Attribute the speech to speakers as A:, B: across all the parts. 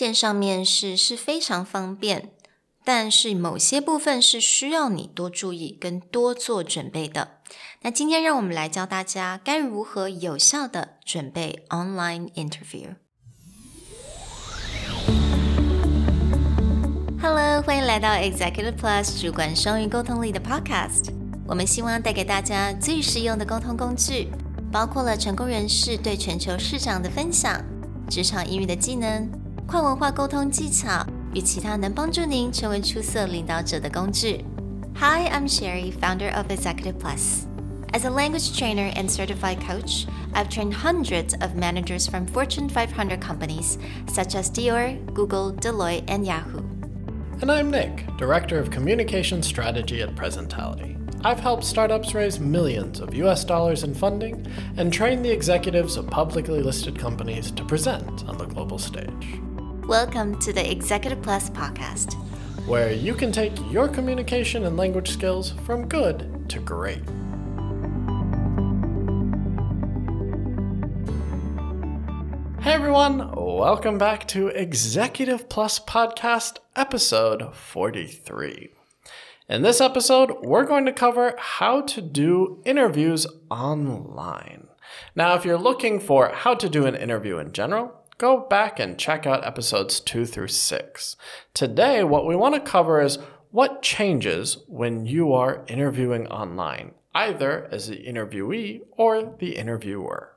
A: 线上面试是非常方便，但是某些部分是需要你多注意跟多做准备的。那今天让我们来教大家该如何有效的准备 online interview。Hello，欢迎来到 Executive Plus 主管双语沟通力的 Podcast。我们希望带给大家最实用的沟通工具，包括了成功人士对全球市场的分享、职场英语的技能。跨文化沟通技巧与其他能帮助您成为出色领导者的工具。Hi, I'm Sherry, founder of Executive Plus. As a language trainer and certified coach, I've trained hundreds of managers from Fortune 500 companies such as Dior, Google, Deloitte, and Yahoo.
B: And I'm Nick, Director of Communication Strategy at Presentality. I've helped startups raise millions of US dollars in funding and train the executives of publicly listed companies to present on the global stage.
A: Welcome to the Executive Plus podcast,
B: where you can take your communication and language skills from good to great. Hey everyone, welcome back to Executive Plus Podcast, episode 43. In this episode, we're going to cover how to do interviews online. Now, if you're looking for how to do an interview in general, go back and check out episodes two through six. Today, what we want to cover is what changes when you are interviewing online, either as the interviewee or the interviewer.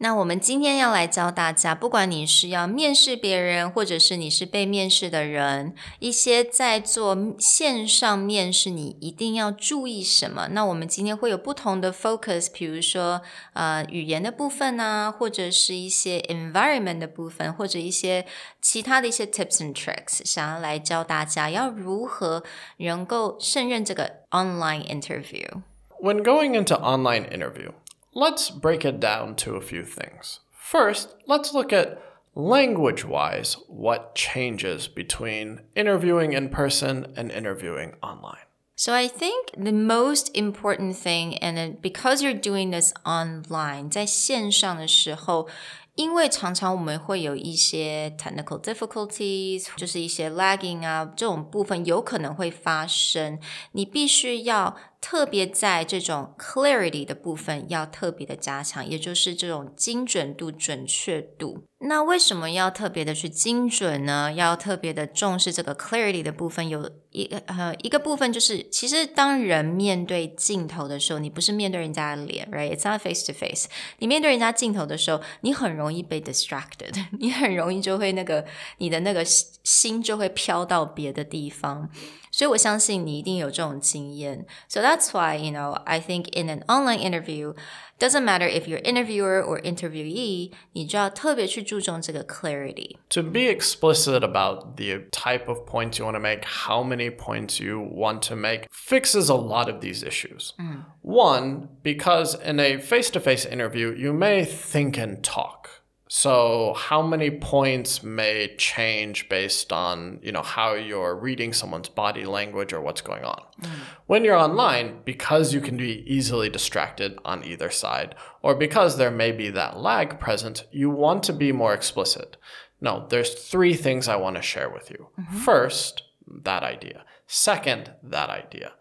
A: 那我们今天要来教大家，不管你是要面试别人，或者是你是被面试的人，一些在做线上面试，你一定要注意什么？那我们今天会有不同的 focus，比如说呃语言的部分啊，或者是一些 environment 的部分，或者一些其他的一些 tips and tricks，想要来教大家要如何能够胜任这个 online interview。
B: When going into online interview. Let's break it down to a few things. First, let's look at language wise what changes between interviewing in person and interviewing online.
A: So I think the most important thing, and because you're doing this online，在线上的时候，因为常常我们会有一些 technical difficulties，就是一些 lagging 啊这种部分有可能会发生，你必须要 特别在这种 clarity 的部分要特别的加强，也就是这种精准度、准确度。那为什么要特别的去精准呢？要特别的重视这个 clarity 的部分，有一个呃一个部分就是，其实当人面对镜头的时候，你不是面对人家的脸，right？It's not face to face。你面对人家镜头的时候，你很容易被 distracted，你很容易就会那个你的那个心就会飘到别的地方。所以我相信你一定有这种经验。So that's why, you know, I think in an online interview, doesn't matter if you're interviewer or interviewee, 你就要特别去注重这个 clarity.
B: To be explicit about the type of points you want to make, how many points you want to make, fixes a lot of these issues. Mm. One, because in a face to face interview, you may think and talk. So how many points may change based on, you know, how you're reading someone's body language or what's going on. Mm. When you're online, because you can be easily distracted on either side, or because there may be that lag present, you want to be more explicit. No, there's three things I want to share with you. Mm-hmm. First, that idea. Second, that idea.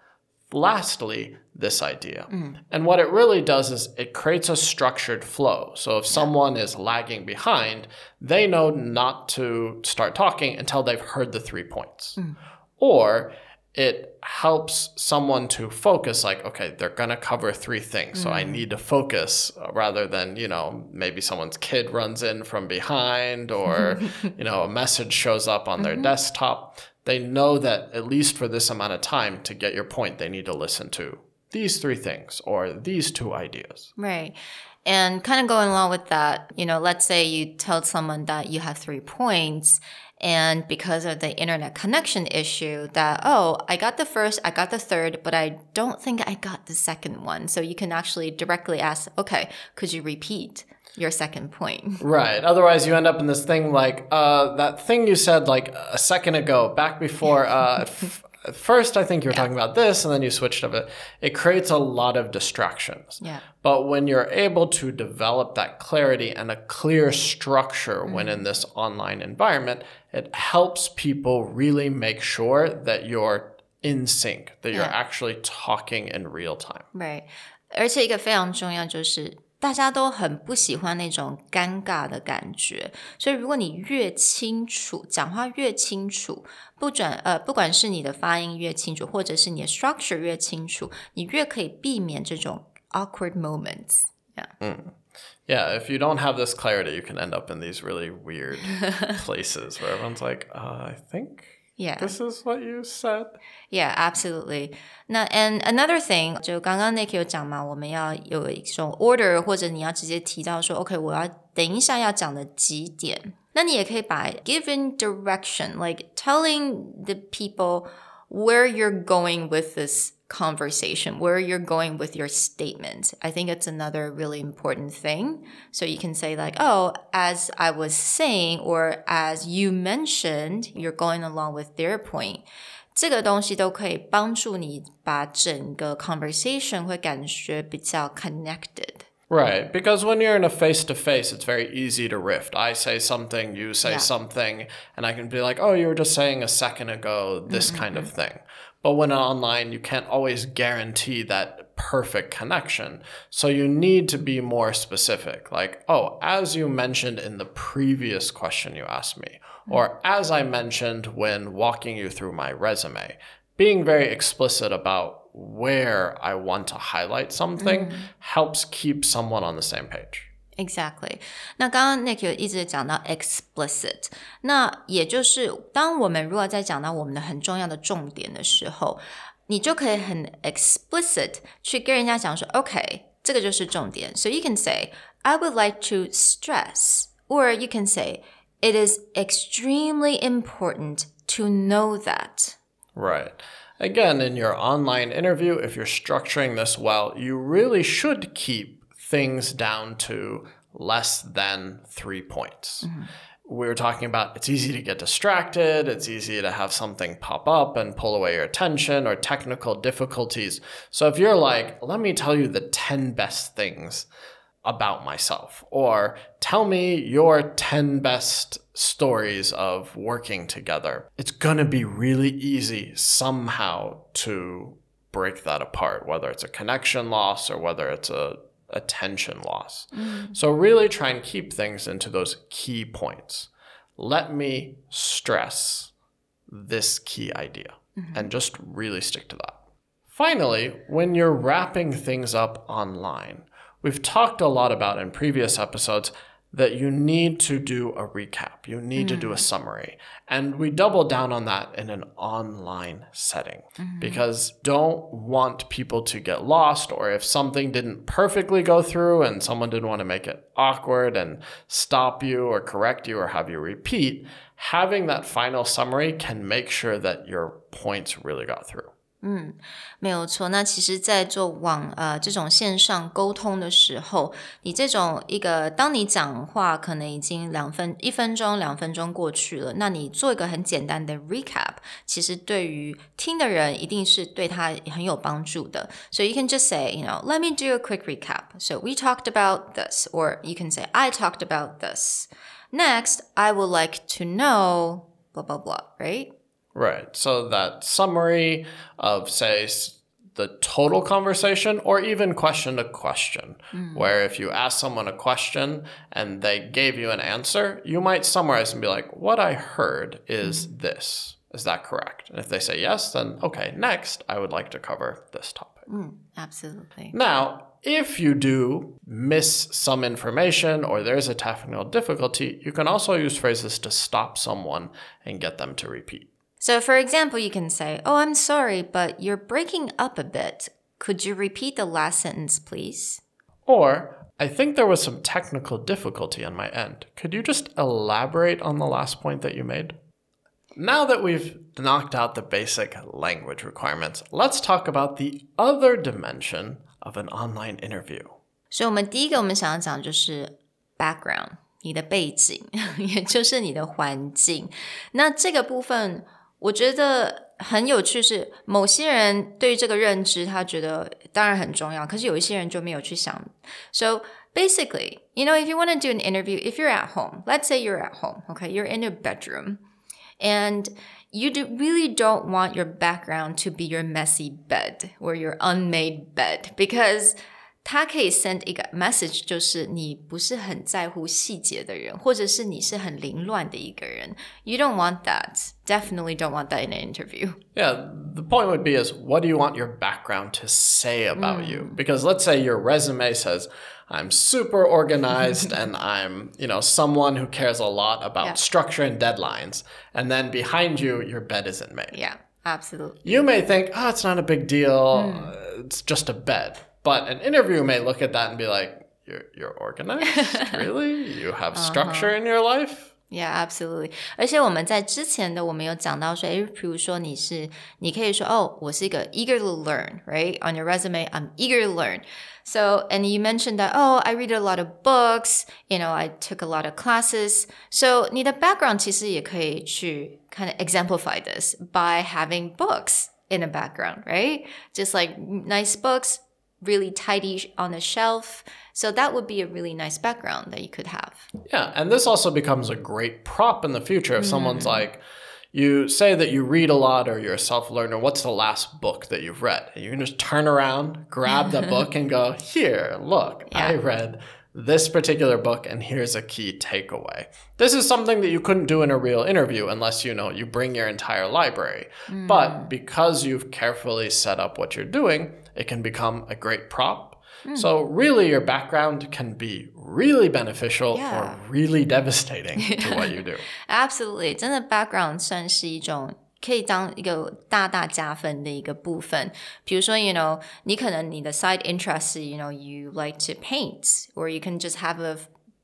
B: Lastly, this idea. Mm. And what it really does is it creates a structured flow. So if someone is lagging behind, they know not to start talking until they've heard the three points. Mm. Or it helps someone to focus like okay they're going to cover three things so i mm. need to focus uh, rather than you know maybe someone's kid runs in from behind or you know a message shows up on their mm-hmm. desktop they know that at least for this amount of time to get your point, they need to listen to these three things or these two ideas.
A: Right. And kind of going along with that, you know, let's say you tell someone that you have three points and because of the internet connection issue that oh i got the first i got the third but i don't think i got the second one so you can actually directly ask okay could you repeat your second point.
B: Right. Otherwise, you end up in this thing like uh, that thing you said like a second ago, back before. Uh, at first I think you were talking about this and then you switched of it. It creates a lot of distractions.
A: Yeah.
B: But when you're able to develop that clarity and a clear structure when in this online environment, it helps people really make sure that you're in sync, that you're
A: Yeah.
B: actually talking in real time.
A: Right，而且一个非常重要就是。 大家都很不喜欢那种尴尬的感觉，所以如果你越清楚，讲话越清楚，不准呃，不管是你的发音越清楚，或者是你的 structure 越清楚，你越可以避免这种 awkward moments。Yeah.
B: Yeah, if you don't have this clarity, you can end up in these really weird places where everyone's like, I think
A: Yeah.
B: this is what you said.
A: Yeah, absolutely. 那 and another thing，就刚刚 Nick 有讲嘛，我们要有一种 order，或者你要直接提到说，OK，我要等一下要讲的几点。那你也可以把 given direction，like telling the people where you're going with this conversation, where you're going with your statement. I think it's another really important thing. So you can say, like, oh, as I was saying, or as you mentioned, you're going along with their point. 这个东西都可以帮助你把整个 conversation 会感觉比较 connected。
B: Right, because when you're in a face to face, it's very easy to rift. I say something, you say
A: Yeah.
B: something, and I can be like, oh, you were just saying a second ago this kind of thing. But when online, you can't always guarantee that perfect connection. So you need to be more specific. Like, oh, as you mentioned in the previous question you asked me, hmm. or as I mentioned when walking you through my resume, being very explicit about where I want to highlight something hmm. helps keep someone on the same page.
A: Exactly。那刚刚 Nick 有一直讲到 explicit，那也就是当我们如果在讲到我们的很重要的重点的时候，你就可以很 explicit 去跟人家讲说，OK，这个就是重点。So you can say, I would like to stress, or you can say, it is extremely important to know that.
B: Right. Again, in your online interview, if you're structuring this well, you really should keep things down to less than three points. We were talking about it's easy to get distracted, it's easy to have something pop up and pull away your attention or technical difficulties. So if you're like, let me tell you the 10 best things about myself or tell me your 10 best stories of working together. It's going to be really easy somehow to break that apart, whether it's a connection loss or whether it's a attention loss. Mm-hmm. So really try and keep things into those key points. Let me stress this key idea mm-hmm. and just really stick to that. Finally, when you're wrapping things up online, we've talked a lot about in previous episodes that you need to do a recap, you need to do a mm. summary. And we double down on that in an online setting mm-hmm. because don't want people to get lost or if something didn't perfectly go through and someone didn't want to make it awkward and stop you or correct you or have you repeat, having that final summary can make sure that your points really got through.
A: 嗯没有错，那其实，在做网呃这种线上沟通的时候，你这种一个，当你讲话可能已经两分一分钟、两分钟过去了，那你做一个很简单的 recap，其实对于听的人一定是对他很有帮助的。So you can just say, you know, let me do a quick recap. So we talked about this, or you can say I talked about this. Next, I would like to know blah blah blah, right?
B: Right. So that summary of, say, the total conversation or even question to question, hmm. where if you ask someone a question and they gave you an answer, you might summarize and be like, What I heard is hmm. this. Is that correct? And if they say yes, then okay, next, I would like to cover this topic. Hmm.
A: Absolutely.
B: Now, if you do miss some information or there's a technical difficulty, you can also use phrases to stop someone and get them to repeat.
A: So, for example, you can say, Oh, I'm sorry, but you're breaking up a bit. Could you repeat the last sentence, please?
B: Or, I think there was some technical difficulty on my end. Could you just elaborate on the last point that you made? Now that we've knocked out the basic language requirements, let's talk about the other dimension of an online interview.
A: 所以，我们第一个我们想要讲就是 background，你的背景，也就是你的环境。那这个部分， 我觉得很有趣是，某些人对于这个认知，他觉得当然很重要，可是有一些人就没有去想。So basically, you know, if you want to do an interview, if you're at home, let's say you're at home, okay, you're in your bedroom, and you do, really don't want your background to be your messy bed or your unmade bed because 它可以 send 一个 message，就是你不是很在乎细节的人，或者是你是很凌乱的一个人。You don't want that. Definitely don't want that in an interview.
B: Yeah, the point would be is what do you want your background to say about mm. you? Because let's say your resume says I'm super organized and I'm, you know, someone who cares a lot about yeah. structure and deadlines. And then behind you, your bed isn't made.
A: Yeah, absolutely.
B: You may think, oh, it's not a big deal. Mm. It's just a bed. But an interview may look at that and be like, "You're you're organized, really? You have uh-huh. structure in your life."
A: Yeah, absolutely. 而且我们在之前的我们有讲到说，诶，比如说你是，你可以说，哦，我是一个 eager to learn, right? On your resume, I'm eager to learn. So, and you mentioned that, oh, I read a lot of books, you know, I took a lot of classes. So, 你的 background 其实也可以去 kind of exemplify this by having books in the background, right? Just like nice books, really tidy on a shelf. So that would be a really nice background that you could have.
B: Yeah, and this also becomes a great prop in the future if mm. someone's like, you say that you read a lot or you're a self learner. What's the last book that you've read? And you can just turn around, grab the book, and go, Here, look, yeah. I read this particular book and here's a key takeaway. This is something that you couldn't do in a real interview unless you know you bring your entire library. Mm. But because you've carefully set up what you're doing, it can become a great prop. Mm. So really your background can be really beneficial yeah. or really devastating to what you do.
A: Absolutely. 真的 background 算是一种 可以当一个大大加分的一个部分。比如说，you know，你可能你的 side interest，you know，you like to paint，or you can just have a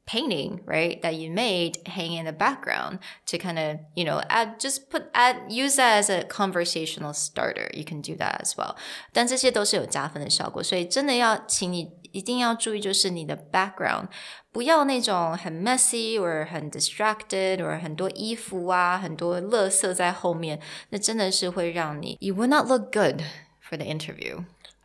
A: painting, right, that you made hang in the background to kind of, you know, add, just put, add, use that as a conversational starter. You can do that as well. 但这些都是有加分的效果，所以真的要请你一定要注意，就是你的 background 不要那种很 messy 或者很 distracted 或者很多衣服啊，很多垃圾在后面，那真的是会让你 you will not look good for the interview.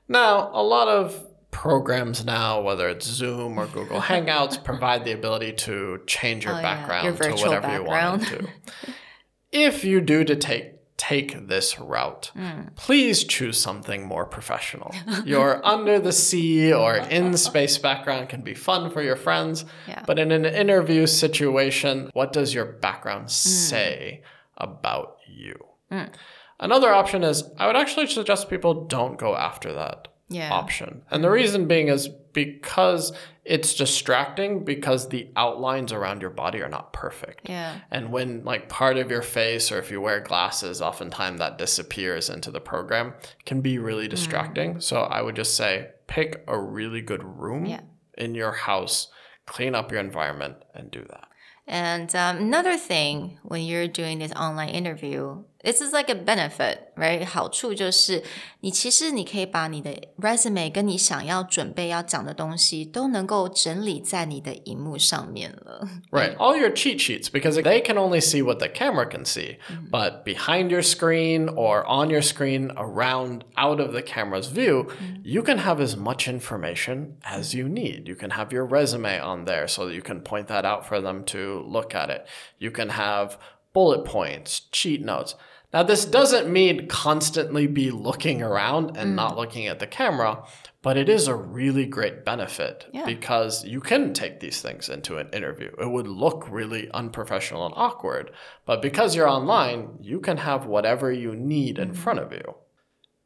B: Now, a lot of programs now, whether it's Zoom or Google Hangouts, provide the ability to change your oh, background yeah. your to whatever background. you want to. if you do to take take this route, mm. please choose something more professional. your under the sea or in space background can be fun for your friends, yeah. but in an interview situation, what does your background mm. say about you? Mm. Another option is I would actually suggest people don't go after that yeah. option. And the reason being is because it's distracting because the outlines around your body are not perfect.
A: Yeah.
B: And when like part of your face or if you wear glasses, oftentimes that disappears into the program can be really mm. distracting. Mm. So I would just say pick a really good room yeah. in your house, clean up your environment and do that.
A: And um, another thing when you're doing this online interview this is like a benefit, right? 好处就是你其实你可以把你的 resume 跟你想要准备要讲的东西都能够整理在你的荧幕上面了。
B: Right, all your cheat sheets because they can only see what the camera can see, mm-hmm. but behind your screen or on your screen around out of the camera's view, mm-hmm. you can have as much information as you need. You can have your resume on there so that you can point that out for them to look at it. You can have bullet points, cheat notes. Now, this doesn't mean constantly be looking around and mm. not looking at the camera, but it is a really great benefit yeah. because you can take these things into an interview. It would look really unprofessional and awkward, but because you're online, you can have whatever you need in mm. front of you.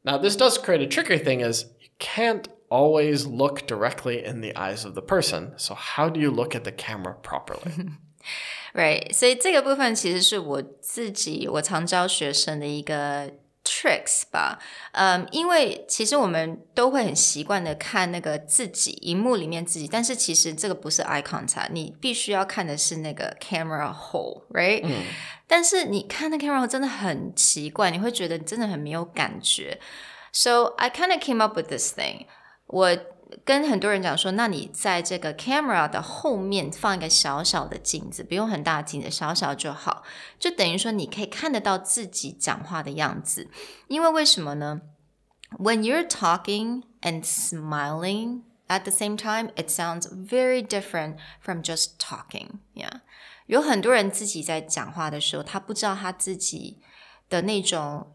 B: Now, this does create a tricky thing is you can't always look directly in the eyes of the person. So how do you look at the camera properly?
A: Right，所以这个部分其实是我自己我常教学生的一个 tricks 吧。嗯，因为其实我们都会很习惯的看那个自己荧幕里面自己，但是其实这个不是 eye contact，你必须要看的是那个 camera hole，right？嗯。但是你看那 camera hole 真的很奇怪，你会觉得真的很没有感觉。So I kind of came up with this thing，我。跟很多人讲说，那你在这个 camera 的后面放一个小小的镜子，不用很大镜子，小小就好，就等于说你可以看得到自己讲话的样子。因为为什么呢？When you're talking and smiling at the same time, it sounds very different from just talking. Yeah，有很多人自己在讲话的时候，他不知道他自己的那种。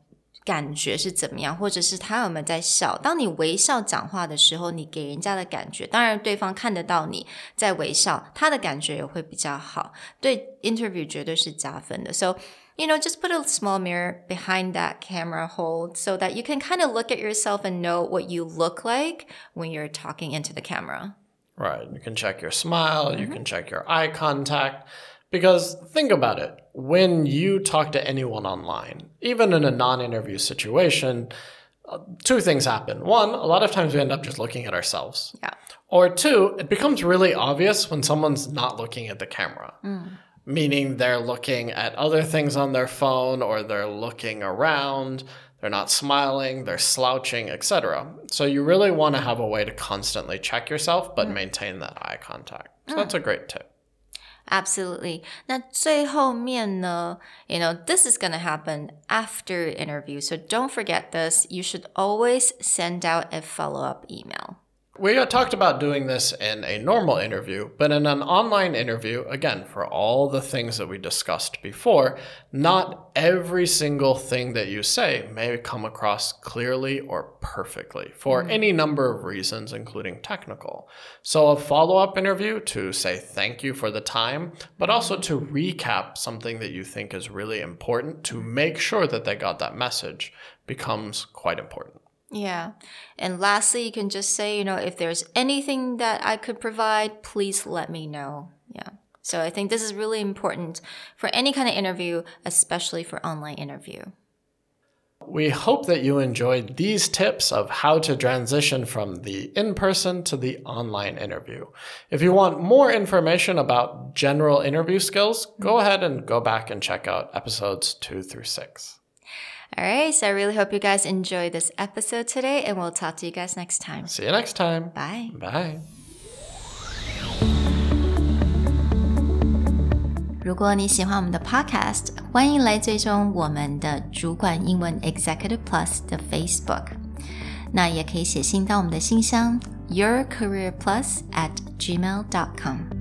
A: 感觉是怎么样，或者是他有没有在笑？当你微笑讲话的时候，你给人家的感觉，当然对方看得到你在微笑，他的感觉也会比较好，对 interview 绝对是加分的。So you know, just put a small mirror behind that camera hold so that you can kind of look at yourself and know what you look like when you're talking into the camera.
B: Right. You can check your smile, mm-hmm. you can check your eye contact. Because think about it when you talk to anyone online, even in a non interview situation, uh, two things happen. One, a lot of times we end up just looking at ourselves.
A: Yeah.
B: Or two, it becomes really obvious when someone's not looking at the camera. Mm. Meaning they're looking at other things on their phone or they're looking around, they're not smiling, they're slouching, etc. So you really want to have a way to constantly check yourself but mm. maintain that eye contact. So mm. that's a great tip.
A: Absolutely. 那最后面呢，you know, this is going to happen after interview. So don't forget this. You should always send out a follow-up email.
B: We talked about doing this in a normal interview, but in an online interview, again, for all the things that we discussed before, not every single thing that you say may come across clearly or perfectly for mm. any number of reasons, including technical. So, a follow up interview to say thank you for the time, but also to recap something that you think is really important to make sure that they got that message becomes quite important.
A: Yeah. And lastly, you can just say, you know, if there's anything that I could provide, please let me know. Yeah. So I think this is really important for any kind of interview, especially for online interview.
B: We hope that you enjoyed these tips of how to transition from the in person to the online interview. If you want more information about general interview skills, go ahead and go back and check out episodes two through six.
A: All right, so I really hope you guys enjoyed this episode today, and we'll talk to you guys next time.
B: See you next time.
A: Bye.
B: Bye.
A: 如果你喜欢我们的 Podcast，欢迎来追踪我们的主管英文 Executive Plus 的 Facebook。那也可以写信到我们的信箱 yourcareerplus at gmail.com。